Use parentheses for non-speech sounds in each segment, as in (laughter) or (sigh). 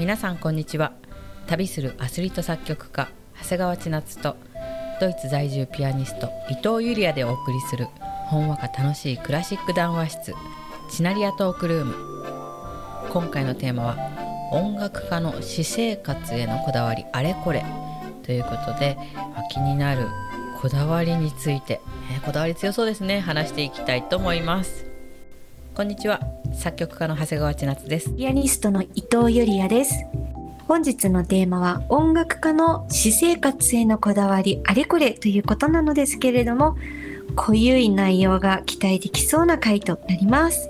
皆さんこんにちは。旅するアスリート作曲家長谷川千夏とドイツ在住ピアニスト伊藤ユリアでお送りするほんわか楽しいクラシック談話室チナリアトークルーム。今回のテーマは音楽家の私生活へのこだわりあれこれ。ということで、気になるこだわりについて、えー、こだわり強そうですね。話していきたいと思います。こんにちは。作曲家の長谷川千夏です。ピアニストの伊藤ゆりやです。本日のテーマは音楽家の私生活へのこだわりあれこれということなのですけれども濃ゆい内容が期待できそうな回となります。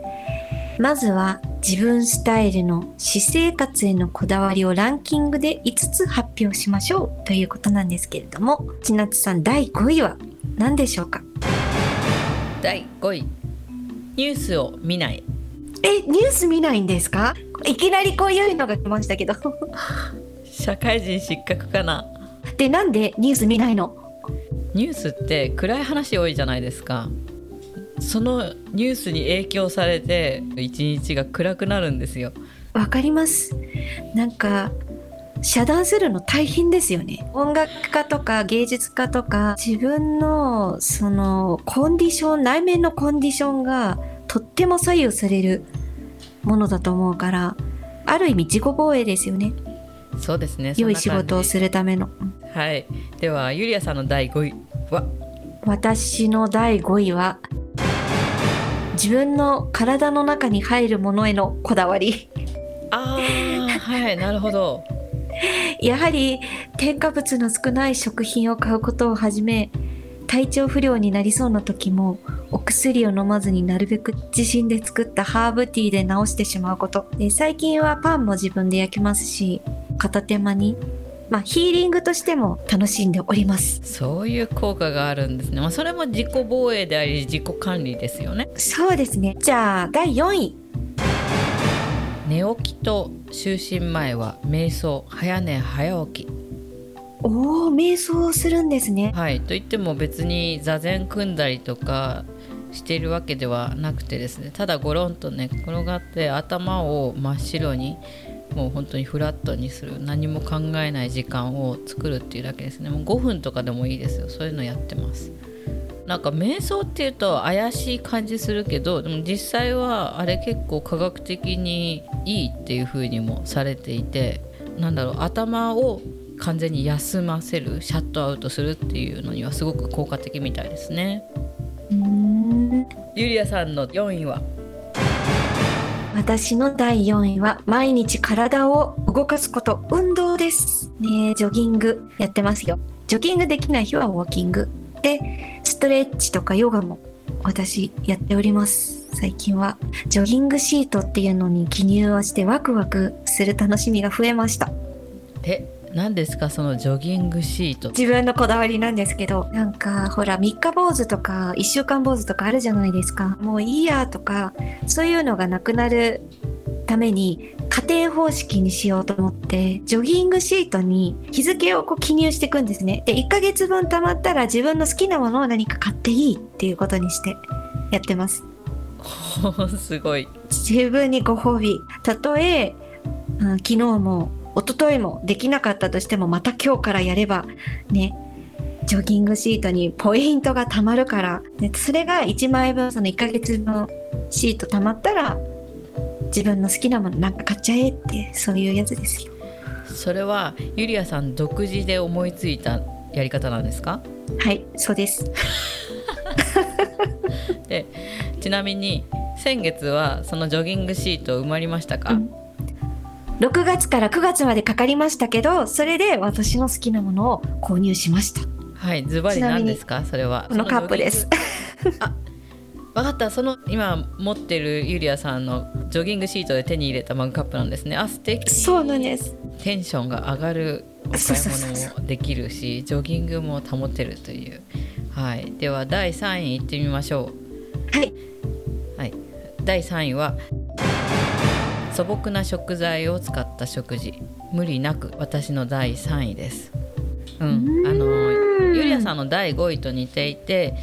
まずは自分スタイルの私生活へのこだわりをランキングで5つ発表しましょうということなんですけれども千夏さん第5位は何でしょうか？第5位。ニュースを見ないえニュース見ないんですか？いきなりこういうのが来ましたけど。(laughs) 社会人失格かな？でなんでニュース見ないの？ニュースって暗い話多いじゃないですか。そのニュースに影響されて一日が暗くなるんですよ。わかります。なんか遮断するの大変ですよね。音楽家とか芸術家とか自分のそのコンディション内面のコンディションがとっても左右されるものだと思うからある意味自己防衛ですよね。そうですね。良い仕事をするための。はい。ではゆりやさんの第5位は？私の第5位は自分の体の中に入るものへのこだわり。ああはい。なるほど。(laughs) やはり添加物の少ない食品を買うことをはじめ体調不良になりそうな時もお薬を飲まずになるべく自身で作ったハーブティーで治してしまうこと。で最近はパンも自分で焼きますし片手間にまあ、ヒーリングとしても楽しんでおります。そういう効果があるんですね、まあ、それも自己防衛であり自己管理ですよね。そうですね。じゃあ第4位。寝起きと就寝前は瞑想。早寝早起きおお瞑想するんですね。はい。といっても別に座禅組んだりとかしているわけではなくてですね。ただゴロンとね転がって頭を真っ白にもう本当にフラットにする何も考えない時間を作るっていうだけですね。もう5分とかでもいいですよ。そういうのやってます。なんか瞑想っていうと怪しい感じするけどでも実際はあれ結構科学的にいいっていう風にもされていてなんだろう頭を完全に休ませるシャットアウトするっていうのにはすごく効果的みたいですね。ゆりやさんの4位は？私の第4位は毎日体を動かすこと運動です。ねジョギングやってますよ。ジョギングできない日はウォーキング。でストレッチとかヨガも私やっております。最近はジョギングシートっていうのに記入をしてワクワクする楽しみが増えました。え何ですかそのジョギングシート自分のこだわりなんですけどなんかほら3日坊主とか1週間坊主とかあるじゃないですか。もういいやとかそういうのがなくなるために家庭方式にしようと思ってジョギングシートに日付をこう記入していくんですね。で1ヶ月分貯まったら自分の好きなものを何か買っていいっていうことにしてやってます。(laughs) すごい。自分にご褒美。たとえ、うん、昨日も一昨日もできなかったとしてもまた今日からやればねジョギングシートにポイントが貯まるからでそれが1枚分その1ヶ月分シート貯まったら自分の好きなものなんか買っちゃえってそういうやつですよ。それはゆりやさん独自で思いついたやり方なんですか？はいそうです。(laughs) でちなみに先月はそのジョギングシート埋まりましたか、うん6月から9月までかかりましたけどそれで私の好きなものを購入しました。はいズバリ何ですか？それは。このカップです。あ分かった。その今持ってるゆりやさんのジョギングシートで手に入れたマグカップなんですね。あ素敵。そうなんです。テンションが上がるお買い物もできるしジョギングも保てるという。はい。では第3位いってみましょう。はい、はい、第3位は素朴な食材を使った食事無理なく私の第3位です。うん、あのゆりやさんの第5位と似ていて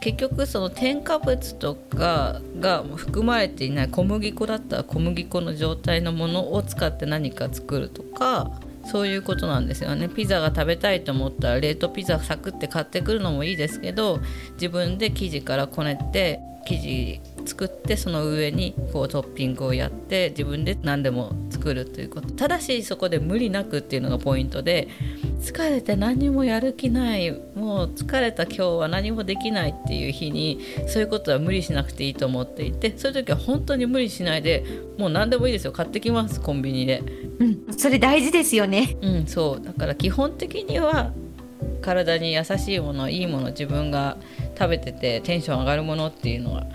結局その添加物とかが含まれていない小麦粉だったら小麦粉の状態のものを使って何か作るとかそういうことなんですよねピザが食べたいと思ったら冷凍ピザサクって買ってくるのもいいですけど自分で生地からこねて生地作ってその上にこうトッピングをやって自分で何でも作るということ。ただしそこで無理なくっていうのがポイントで疲れて何もやる気ないもう疲れた今日は何もできないっていう日にそういうことは無理しなくていいと思っていてそういう時は本当に無理しないでもう何でもいいですよ。買ってきますコンビニで。うん、それ大事ですよね。うんそう。だから基本的には体に優しいものいいもの自分が食べててテンション上がるものっていうのは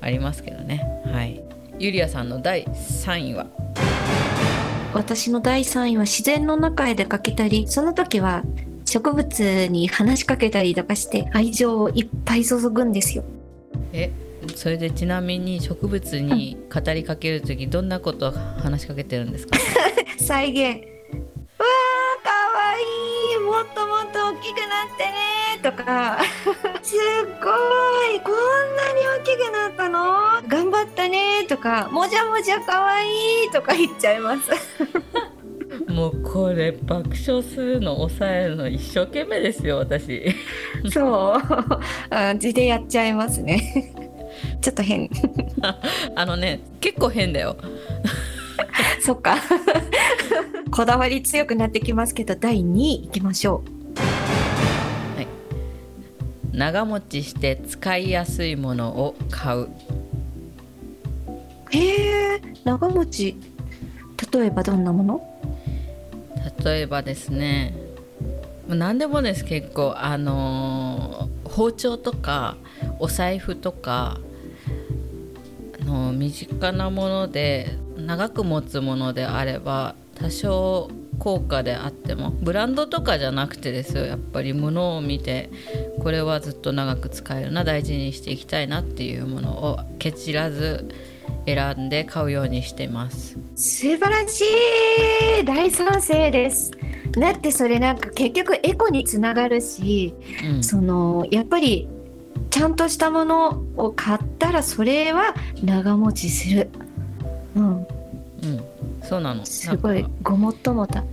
ありますけどねはいゆりやさんの第3位は？私の第3位は自然の中へ出かけたり、その時は植物に話しかけたりとかして愛情をいっぱい注ぐんですよ。えそれでちなみに植物に語りかける時どんなことを話しかけてるんですか？(laughs) 再現。もっともっと大きくなってねとか、(laughs) すっごい。こんなに大きくなったの？頑張ったねとか、もじゃもじゃかわいいとか (laughs) 言っちゃいます。(laughs) もうこれ爆笑するの抑えるの一生懸命ですよ私そう。あ字でやっちゃいますね。ちょっと変。あのね結構変だよ (laughs) そっか。こだわり強くなってきますけど、第2位いきましょ長持ちして使いやすいものを買うう。へえ、長持ち。例えばどんなもの？例えばですねまあ何でもです結構あのー包丁とかお財布とかあの身近なもので長く持つものであれば多少高価であってもブランドとかじゃなくてですよやっぱり物を見てこれはずっと長く使えるな大事にしていきたいなっていうものをケチらず選んで買うようにしてます。素晴らしい大賛成です。だってそれなんか結局エコにつながるし、うんそのやっぱりちゃんとしたものを買ったらそれは長持ちする。うん、うん、そうなの。すごい。ごもっともだ。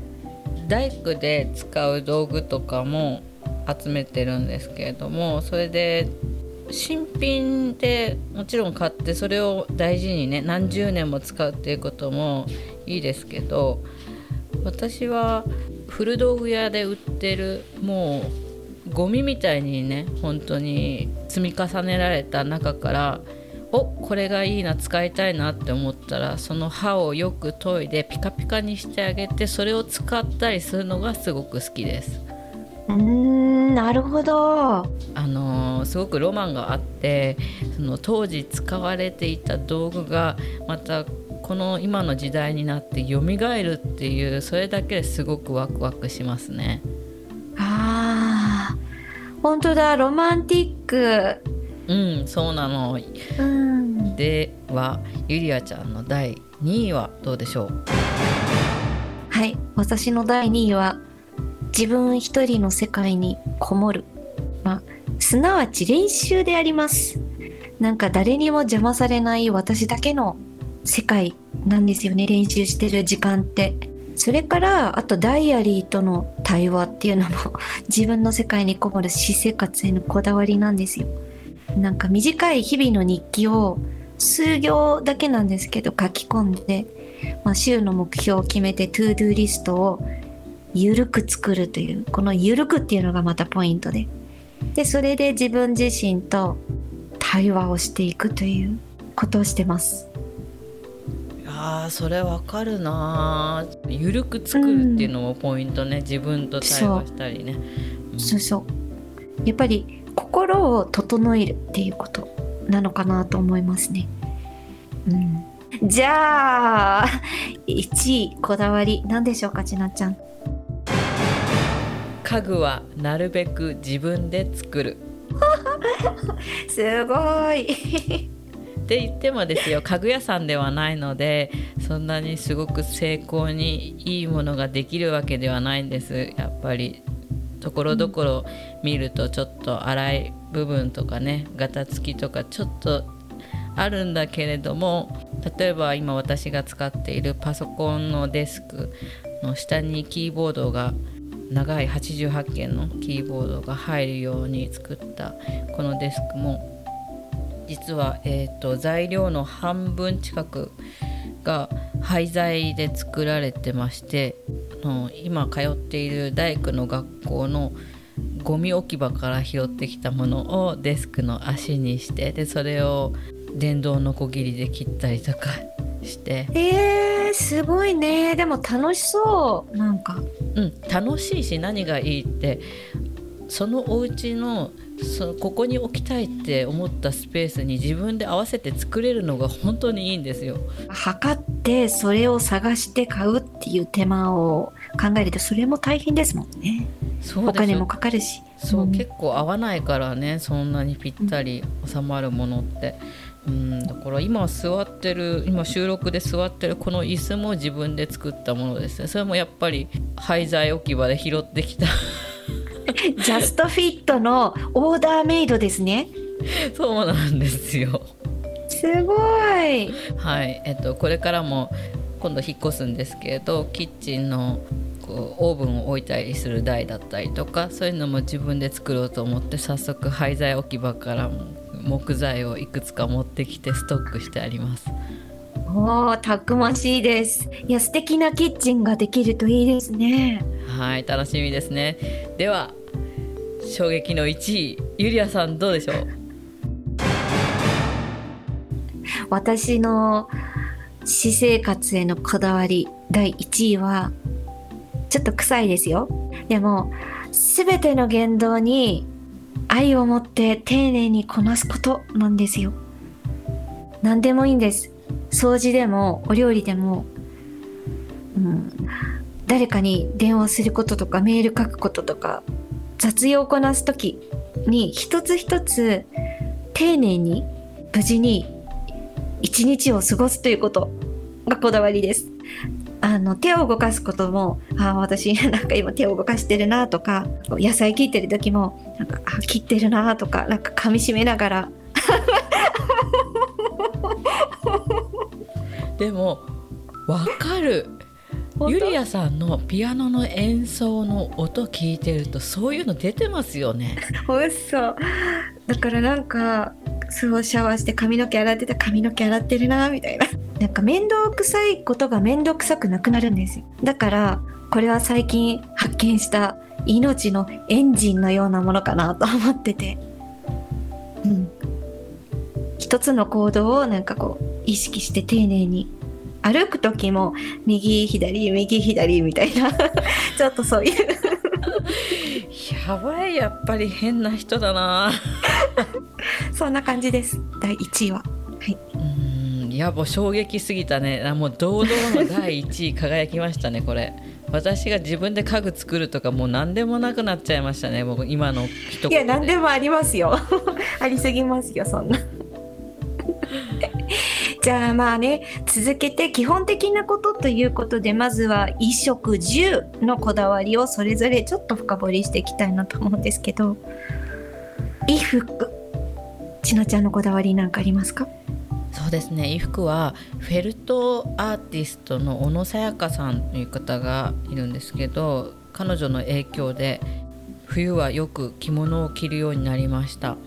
大工で使う道具とかも集めてるんですけれどもそれで新品でもちろん買ってそれを大事にね何十年も使うっていうこともいいですけど私は古道具屋で売ってるもうゴミみたいにね本当に積み重ねられた中からおこれがいいな使いたいなって思ったらその刃をよく研いでピカピカにしてあげてそれを使ったりするのがすごく好きです。うーんなるほど。あのーすごくロマンがあってその当時使われていた道具がまたこの今の時代になって蘇るっていうそれだけですごくワクワクしますね。ああ本当だロマンティック。うんそうなのうん。ではゆりあちゃんの第2位はどうでしょう？はい私の第2位は自分一人の世界にこもる。まあすなわち練習であります。なんか誰にも邪魔されない私だけの世界なんですよね練習してる時間って。それからあとダイアリーとの対話っていうのも自分の世界にこもる私生活へのこだわりなんですよ。なんか短い日々の日記を数行だけなんですけど書き込んで、まあ、週の目標を決めて to do list をゆるく作るというこのゆるくっていうのがまたポイントで。でそれで自分自身と対話をしていくということをしてます。いやーそれわかるな。ーゆるく作るっていうのもポイントね、自分と対話したりね。うん。そうそう。やっぱり心を整えるっていうことなのかなと思いますね。うん、じゃあ1位こだわり何でしょうかちなちゃん。家具はなるべく自分で作る (laughs) すごい。って言ってもですよ家具屋さんではないのでそんなにすごく精巧にいいものができるわけではないんですやっぱりところどころ見るとちょっと洗い部分とかねガタつきとかちょっとあるんだけれども例えば今私が使っているパソコンのデスクの下にキーボードが長い88件のキーボードが入るように作ったこのデスクも実は、えーと、材料の半分近くが廃材で作られてまして今通っている大工の学校のゴミ置き場から拾ってきたものをデスクの足にしてでそれを電動のこぎりで切ったりとかして。えー、すごいね。でも楽しそうなんか。うん楽しいし何がいいってそのお家のそここに置きたいって思ったスペースに自分で合わせて作れるのが本当にいいんですよ。測ってそれを探して買うっていう手間を考えるとそれも大変ですもんね。お金もかかるし。そう、うん、結構合わないからねそんなにぴったり収まるものって。うんだから今座ってる今収録で座ってるこの椅子も自分で作ったものですね。それもやっぱり廃材置き場で拾ってきた。(laughs) ジャストフィットのオーダーメイドですね。そうなんですよ。すごい。はいえっとこれからも今度引っ越すんですけれどキッチンのこうオーブンを置いたりする台だったりとかそういうのも自分で作ろうと思って早速廃材置き場からも木材をいくつか持ってきてストックしてあります。おお、たくましいです。いや、素敵なキッチンができるといいですね。はい、楽しみですね。では、衝撃の1位、ゆりあさんどうでしょう？私の私生活へのこだわり第1位はちょっと臭いですよ。でも全ての言動に愛を持って丁寧にこなすことなんですよ。何でもいいんです。掃除でもお料理でも、うん、誰かに電話することとかメール書くこととか雑用こなす時に一つ一つ丁寧に無事に一日を過ごすということがこだわりです。あの手を動かすこともあ私なんか今手を動かしてるなとか野菜切ってる時もなんかあ切ってるなとかなんか噛みしめながら (laughs) でもわかるゆりやさんのピアノの演奏の音聞いてるとそういうの出てますよね。(laughs) 嘘だからなんかそうシャワーして髪の毛洗ってた髪の毛洗ってるなみたいな。(laughs) なんか面倒くさいことが面倒くさくなくなるんですよ。だからこれは最近発見した命のエンジンのようなものかなと思ってて。うん。一つの行動をなんかこう意識して丁寧に。歩く時も右左右左みたいな。(laughs) ちょっとそういう。(laughs) やばいやっぱり変な人だな。そんな感じです。第1位は。はい。うん。いやもう衝撃すぎたね。もう堂々の第1位輝きましたねこれ。私が自分で家具作るとかもう何でもなくなっちゃいましたね。僕今の人いや何でもありますよ。(laughs) ありすぎますよそんな。(laughs) じゃあまあね続けて基本的なことということでまずは衣食住のこだわりをそれぞれちょっと深掘りしていきたいなと思うんですけど。衣服ちなちゃんのこだわりなんかありますか？そうですね。衣服はフェルトアーティストの小野さやかさんという方がいるんですけど彼女の影響で冬はよく着物を着るようになりました。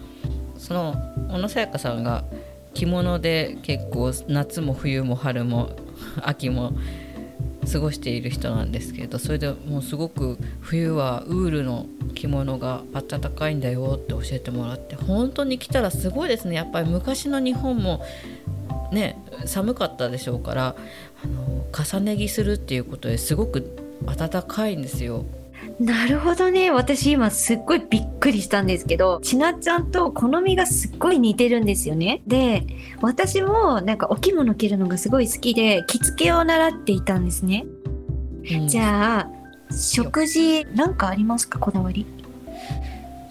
その小野さやかさんが着物で結構夏も冬も春も秋も過ごしている人なんですけどそれでもうすごく冬はウールの着物が暖かいんだよって教えてもらって本当に来たらすごいですねやっぱり昔の日本もね寒かったでしょうからあの重ね着するっていうことですごく暖かいんですよ。なるほどね。私今すっごいびっくりしたんですけど、ちなちゃんと好みがすっごい似てるんですよね。で、私もなんかお着物着るのがすごい好きで、着付けを習っていたんですね。うん、じゃあ、食事なんかありますか？こだわり。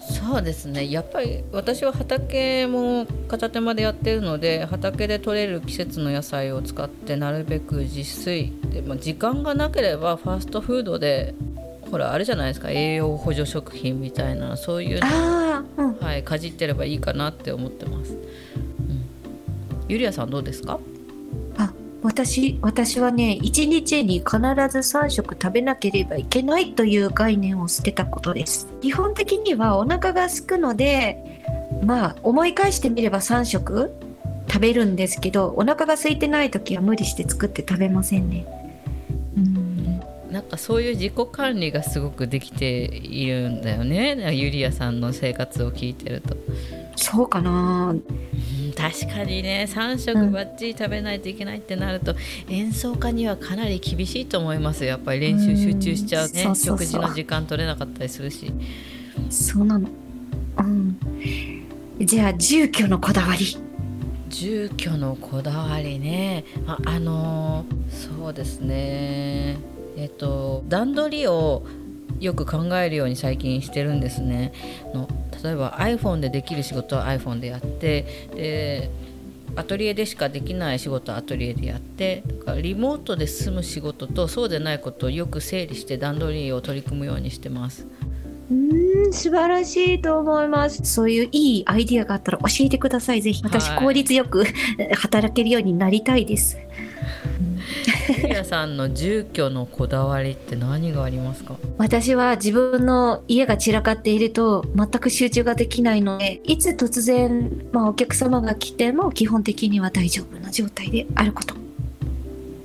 そうですね。やっぱり私は畑も片手間でやってるので畑で採れる季節の野菜を使ってなるべく自炊。で、まあ、時間がなければファーストフードでほらあれじゃないですか。栄養補助食品みたいなそういうの、ははい、かじってればいいかなって思ってます、うん、ゆりやさんどうですか？あ私私はね一日に必ず3食食べなければいけないという概念を捨てたことです。基本的にはお腹が空くのでまあ思い返してみれば3食食べるんですけどお腹が空いてない時は無理して作って食べませんね。うん。なんかそういう自己管理がすごくできているんだよね。ゆりやさんの生活を聞いてると。そうかな確かにね3食ばっちり食べないといけないってなると、うん、演奏家にはかなり厳しいと思いますやっぱり練習集中しちゃうね、う食事の時間取れなかったりするし。そうなの。うん。じゃあ住居のこだわり。住居のこだわりね。ああのそうですね。えっと段取りをよく考えるように最近してるんですね。の例えば iPhone でできる仕事は iPhone でやってでアトリエでしかできない仕事はアトリエでやってだからリモートで済む仕事とそうでないことをよく整理して段取りを取り組むようにしてます。うん素晴らしいと思います。そういういいアイディアがあったら教えてください。ぜひ。私効率よく (laughs) 働けるようになりたいですゆりさんの住居のこだわりって何がありますか？私は自分の家が散らかっていると全く集中ができないのでいつ突然、まあ、お客様が来ても基本的には大丈夫な状態であること。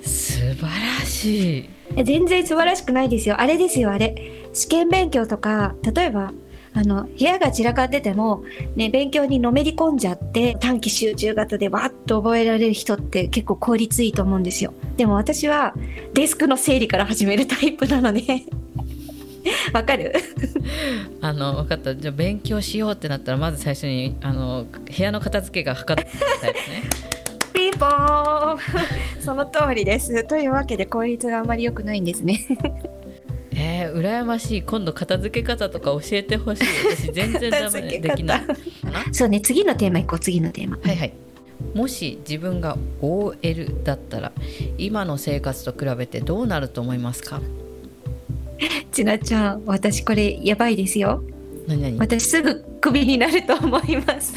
素晴らしい。全然素晴らしくないですよ。あれですよあれ。試験勉強とか例えばあの部屋が散らかってても、ね、勉強にのめり込んじゃって短期集中型でわっと覚えられる人って結構効率いいと思うんですよ。でも私はデスクの整理から始めるタイプなので。(laughs) わかる？(laughs) あの分かった。じゃあ勉強しようってなったらまず最初にあの部屋の片付けが測ったタイプね。(laughs) ピンポーン。その通りです。というわけで効率があまり良くないんですねえー、羨ましい。今度片付け方とか教えてほしい。私全然ダメできない。(laughs) そうね次のテーマいこう次のテーマ。はいはい。もし自分が OL だったら今の生活と比べてどうなると思いますか？ちなちゃん私これやばいですよ。何何？私すぐクビになると思います。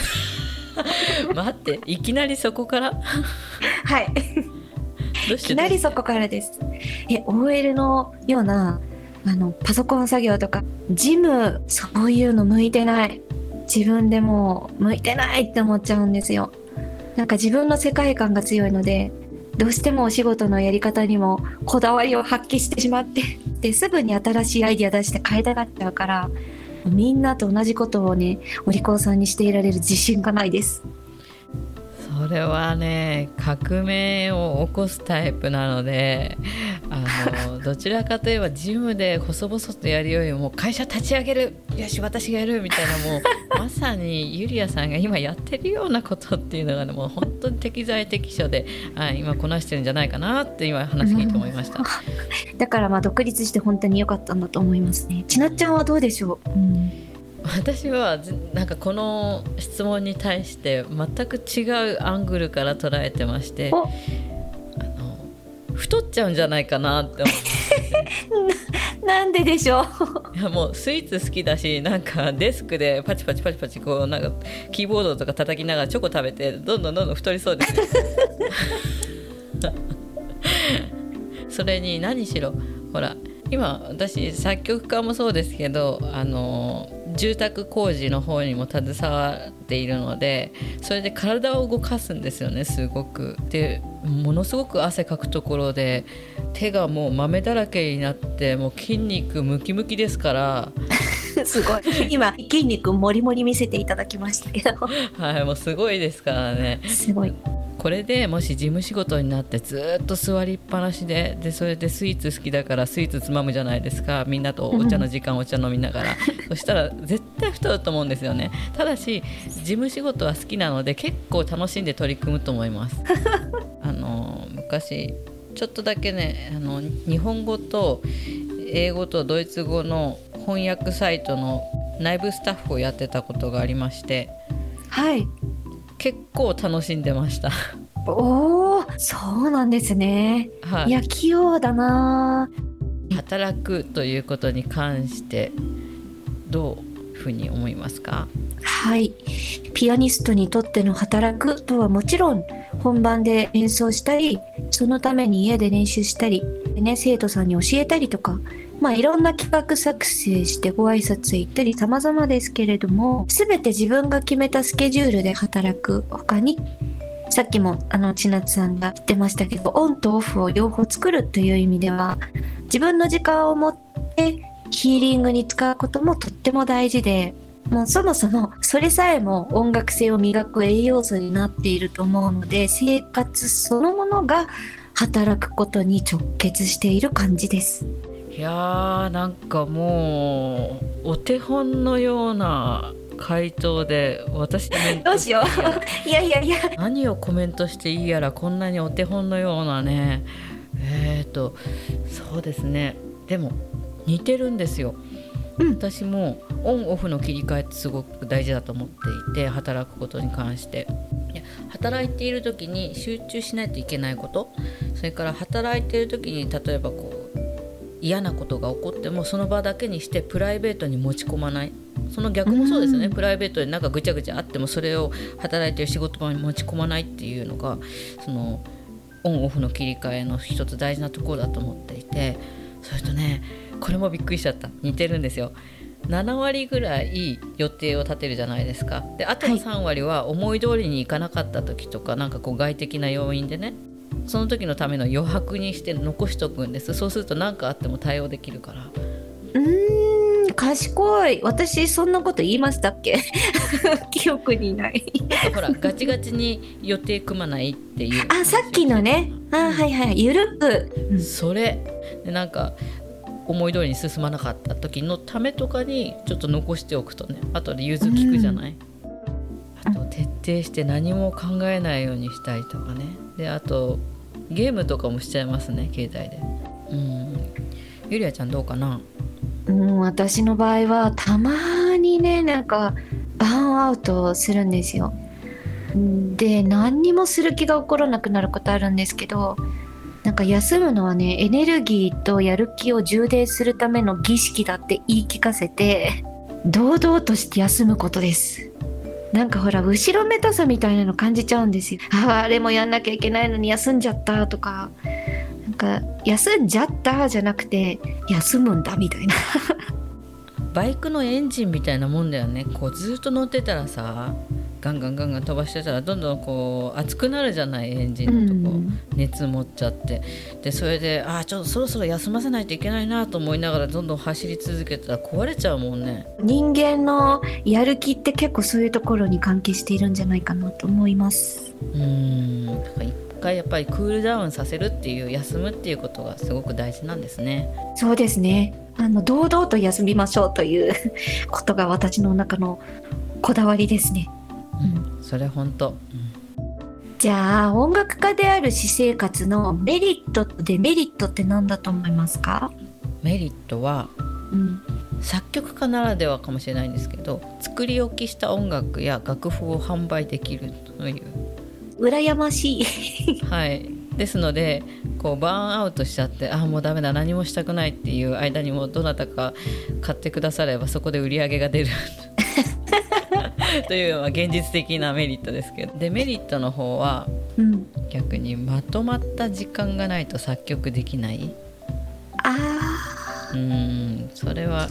(laughs) 待っていきなりそこから？はい。いきなりそこからです。え OL のようなあのパソコン作業とかジムそういうの向いてない。自分でも向いてないって思っちゃうんですよ。なんか自分の世界観が強いのでどうしてもお仕事のやり方にもこだわりを発揮してしまって (laughs) ですぐに新しいアイディア出して変えたがっちゃうからみんなと同じことをねお利口さんにしていられる自信がないです。それはね革命を起こすタイプなのであの (laughs) どちらかといえばジムで細々とやるよりも会社立ち上げる。よし私がやるみたいなもう (laughs) まさにゆりやさんが今やってるようなことっていうのがねもう本当に適材適所であ今こなしてるんじゃないかなって今話聞いて思いました、うん、だからまあ独立して本当に良かったんだと思いますね。ちなっちゃんはどうでしょう、うん私はなんかこの質問に対して全く違うアングルから捉えてましてあの太っちゃうんじゃないかなって思ってなんででしょう？(laughs) いやもうスイーツ好きだしなんかデスクでパチパチパチパチこうなんかキーボードとか叩きながらチョコ食べてどんどんどんどん太りそうです (laughs) (laughs) それに何しろほら今私作曲家もそうですけどあの住宅工事の方にも携わっているのでそれで体を動かすんですよねすごく。でものすごく汗かくところで手がもう豆だらけになってもう筋肉ムキムキですから。(laughs) すごい今筋肉もりもり見せていただきましたけどはいもうすごいですからねすごいこれでもし事務仕事になってずっと座りっぱなしででそれでスイーツ好きだからスイーツつまむじゃないですか。みんなとお茶の時間お茶飲みながら。(laughs) そしたら絶対太ると思うんですよね。ただし事務仕事は好きなので結構楽しんで取り組むと思います。(laughs) あの昔ちょっとだけねあの日本語と英語とドイツ語の翻訳サイトの内部スタッフをやってたことがありまして。はい結構楽しんでました。おおそうなんですね、はい、いや器用だな。働くということに関してどうふうに思いますか？はい。ピアニストにとっての働くとはもちろん本番で演奏したりそのために家で練習したり、ね、生徒さんに教えたりとかまあ、いろんな企画作成してご挨拶行ったり様々ですけれども、すべて自分が決めたスケジュールで働く他に、さっきもあの千夏さんが言ってましたけど、オンとオフを両方作るという意味では、自分の時間を持ってヒーリングに使うこともとっても大事で、もうそもそもそれさえも音楽性を磨く栄養素になっていると思うので、生活そのものが働くことに直結している感じです。いやーなんかもうお手本のような回答で私 (laughs) どうしよう。いやいやいや何をコメントしていいやらこんなにお手本のようなね。えっ、ー、とそうですね。でも似てるんですよ、うん、私もオンオフの切り替えってすごく大事だと思っていて働くことに関して。働いている時に集中しないといけないこと。それから働いている時に例えばこう嫌なことが起こってもその場だけにしてプライベートに持ち込まない。その逆もそうですよね、プライベートでなんかぐちゃぐちゃあってもそれを働いてる仕事場に持ち込まないっていうのがそのオンオフの切り替えの一つ大事なところだと思っていて。それとねこれもびっくりしちゃった。似てるんですよ。7割ぐらい予定を立てるじゃないですか。であとの3割は思い通りにいかなかった時とか、なんかこう外的な要因でねその時のための余白にして残しとくんです。そうすると何かあっても対応できるから。うん賢い。私そんなこと言いましたっけ？(laughs) 記憶にない。ほらガチガチに予定組まないっていう。あさっきのね。あはいはい。ゆるく、うん、それ。でなんか思い通りに進まなかった時のためとかにちょっと残しておくとね。後で融通きくじゃない、あと徹底して何も考えないようにしたいとかね。であとゲームとかもしちゃいますね携帯で。うん。ゆりあちゃんどうかな？うん私の場合はたまにねなんかバーンアウトするんですよ。で何にもする気が起こらなくなることあるんですけどなんか休むのはねエネルギーとやる気を充電するための儀式だって言い聞かせて堂々として休むことですなんかほら後ろめたさみたいなの感じちゃうんですよ。(laughs) あああれもやんなきゃいけないのに休んじゃったとか。なんか休んじゃったじゃなくて休むんだみたいな。(laughs) バイクのエンジンみたいなもんだよね。こうずっと乗ってたらさ。ガンガンガンガン飛ばしてたらどんどんこう熱くなるじゃないエンジンのとこ、うん、熱持っちゃって。でそれでああちょっとそろそろ休ませないといけないなと思いながらどんどん走り続けたら壊れちゃうもんね。人間のやる気って結構そういうところに関係しているんじゃないかなと思います。うん。だから一回やっぱりクールダウンさせるっていう休むっていうことがすごく大事なんですね。そうですね。あの堂々と休みましょうということが私の中のこだわりですねうん、それ本当、うん、じゃあ音楽家である私生活のメリットとデメリットって何だと思いますか？メリットは、うん、作曲家ならではかもしれないんですけど作り置きした音楽や楽譜を販売できるという。羨ましい。はい。ですのでこうバーンアウトしちゃってああもうダメだ何もしたくないっていう間にもどなたか買ってくださればそこで売り上げが出る (laughs) (laughs) というのは現実的なメリットですけど。デメリットの方は、うん、逆にまとまった時間がないと作曲できない。あうん。それは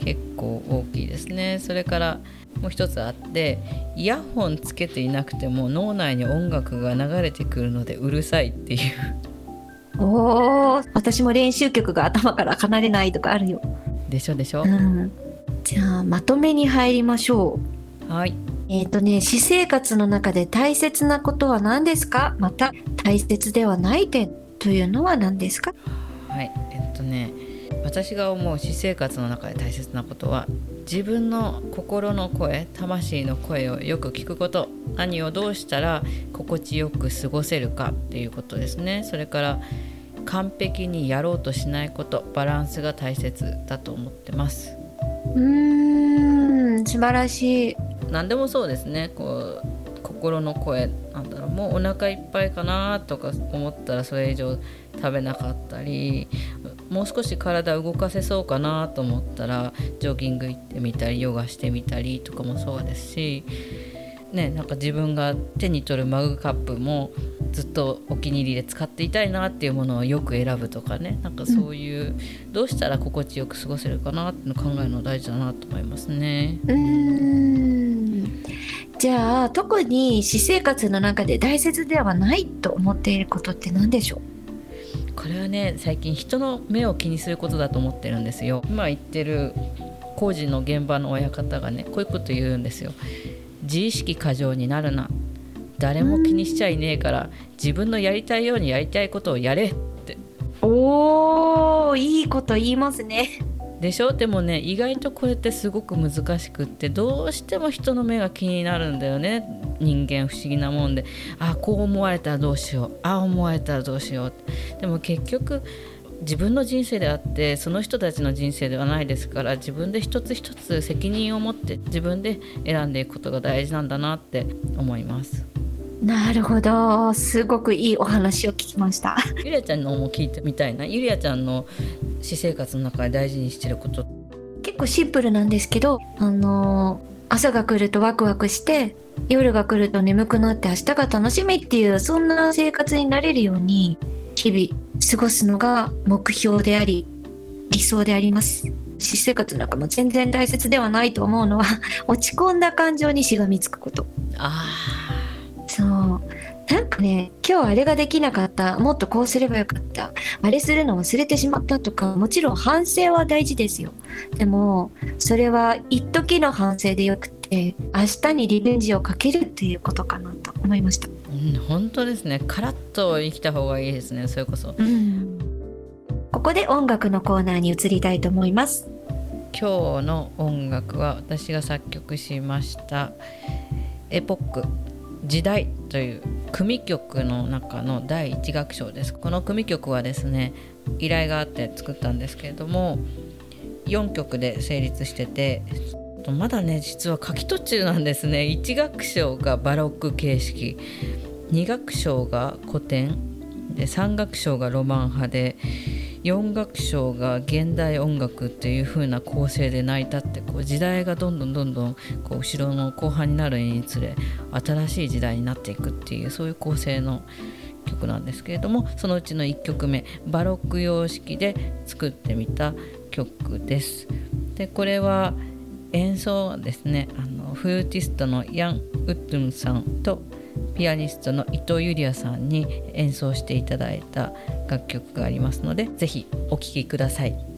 結構大きいですね。それからもう一つあってイヤホンつけていなくても脳内に音楽が流れてくるのでうるさいっていう。おー。私も練習曲が頭から離れないとかあるよ。でしょでしょ、うん、じゃあまとめに入りましょうはい。えっ、ー、とね、私生活の中で大切なことは何ですか？また、大切ではない点というのは何ですか？はい。えっとね、私が思う私生活の中で大切なことは自分の心の声魂の声をよく聞くこと。何をどうしたら心地よく過ごせるかっていうことですね。それから完璧にやろうとしないこと。バランスが大切だと思ってます。うーん素晴らしい何でもそうですね。こう心の声なんだろうもうお腹いっぱいかなとか思ったらそれ以上食べなかったりもう少し体動かせそうかなと思ったらジョギング行ってみたりヨガしてみたりとかもそうですし、ね、なんか自分が手に取るマグカップもずっとお気に入りで使っていたいなっていうものをよく選ぶとかね。なんかそういう、どうしたら心地よく過ごせるかなっていうの考えるの大事だなと思いますね。うん。じゃあ特に私生活の中で大切ではないと思っていることって何でしょう？これはね最近人の目を気にすることだと思ってるんですよ。今言ってる工事の現場の親方がねこういうこと言うんですよ。自意識過剰になるな。誰も気にしちゃいねえから自分のやりたいようにやりたいことをやれって。おーいいこと言いますねでしょ？でもね意外とこれってすごく難しくってどうしても人の目が気になるんだよね。人間不思議なもんで。あこう思われたらどうしよう。ああ思われたらどうしよう。でも結局自分の人生であってその人たちの人生ではないですから自分で一つ一つ責任を持って自分で選んでいくことが大事なんだなって思います。なるほど。すごくいいお話を聞きました。ゆりあちゃんのも聞いてみたいな。ゆりあちゃんの私生活の中で大事にしてること。結構シンプルなんですけどあの朝が来るとワクワクして夜が来ると眠くなって明日が楽しみっていうそんな生活になれるように日々過ごすのが目標であり理想であります。私生活なんかも全然大切ではないと思うのは落ち込んだ感情にしがみつくこと。あそう。なんかね今日あれができなかった。もっとこうすればよかった。あれするの忘れてしまったとかもちろん反省は大事ですよ。でもそれは一時の反省でよくて明日にリベンジをかけるっていうことかなと思いました、うん、本当ですね。カラッと生きた方がいいですね。それこそ、うん、ここで音楽のコーナーに移りたいと思います。今日の音楽は私が作曲しました。エポック時代という組曲の中の第1楽章です。この組曲はですね依頼があって作ったんですけれども4曲で成立しててまだね実は書き途中なんですね。1楽章がバロック形式2楽章が古典で3楽章がロマン派で4楽章が現代音楽っていう風な構成で泣いたってこう時代がどんどんどんどんこう後ろの後半になるにつれ新しい時代になっていくっていうそういう構成の曲なんですけれどもそのうちの1曲目バロック様式で作ってみた曲です。でこれは演奏はですねあのフルーティストのヤン・ウッドゥンさんとピアニストの伊藤ゆりやさんに演奏していただいた楽曲がありますので是非お聴きください。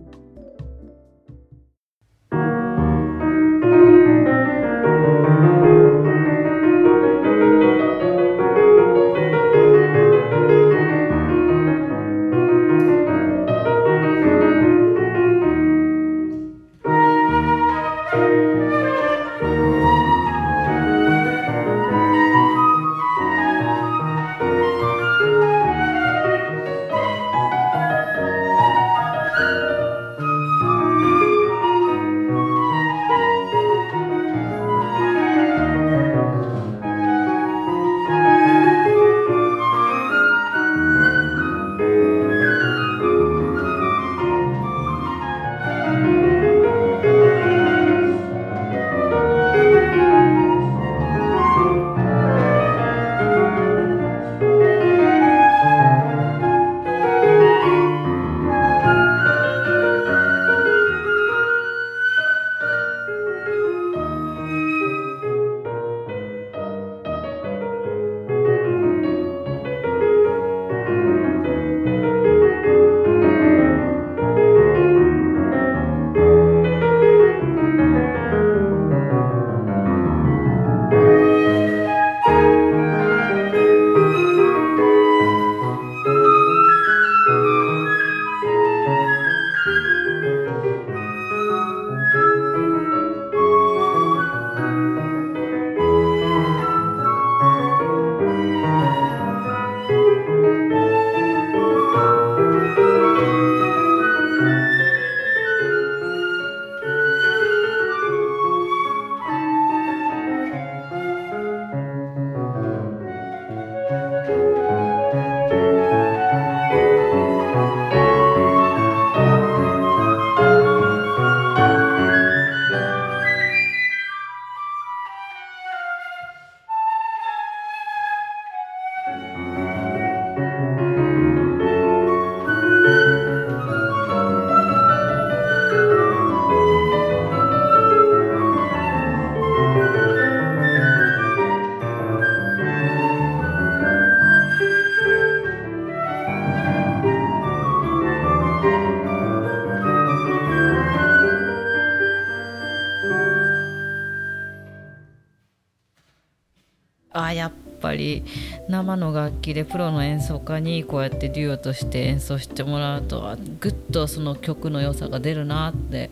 生の楽器でプロの演奏家にこうやってデュオとして演奏してもらうとぐっとその曲の良さが出るなって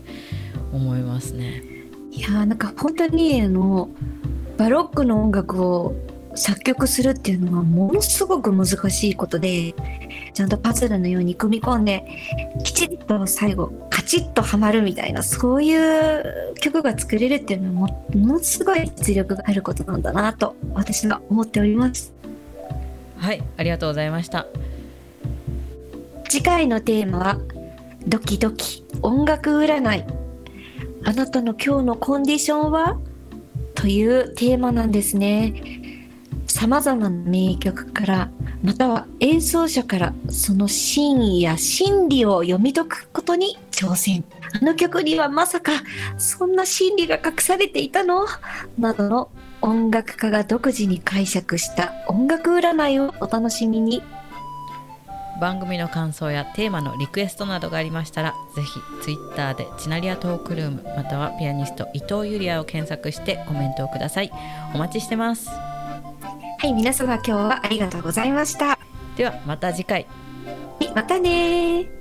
思いますね。いやーなんか本当にあのバロックの音楽を作曲するっていうのはものすごく難しいことでちゃんとパズルのように組み込んできちっと最後チッとはまるみたいなそういう曲が作れるっていうのはもものすごい実力があることなんだなと私は思っております。はいありがとうございました。次回のテーマはドキドキ音楽占い。あなたの今日のコンディションは？というテーマなんですね。さまざまな名曲からまたは演奏者からその真意や真理を読み解くことに挑戦。あの曲にはまさかそんな真理が隠されていたの？などの音楽家が独自に解釈した音楽占いをお楽しみに。番組の感想やテーマのリクエストなどがありましたらぜひツイッターでチナリアトークルームまたはピアニスト伊藤ゆりあを検索してコメントをください。お待ちしてます。はい皆様今日はありがとうございました。ではまた次回。またね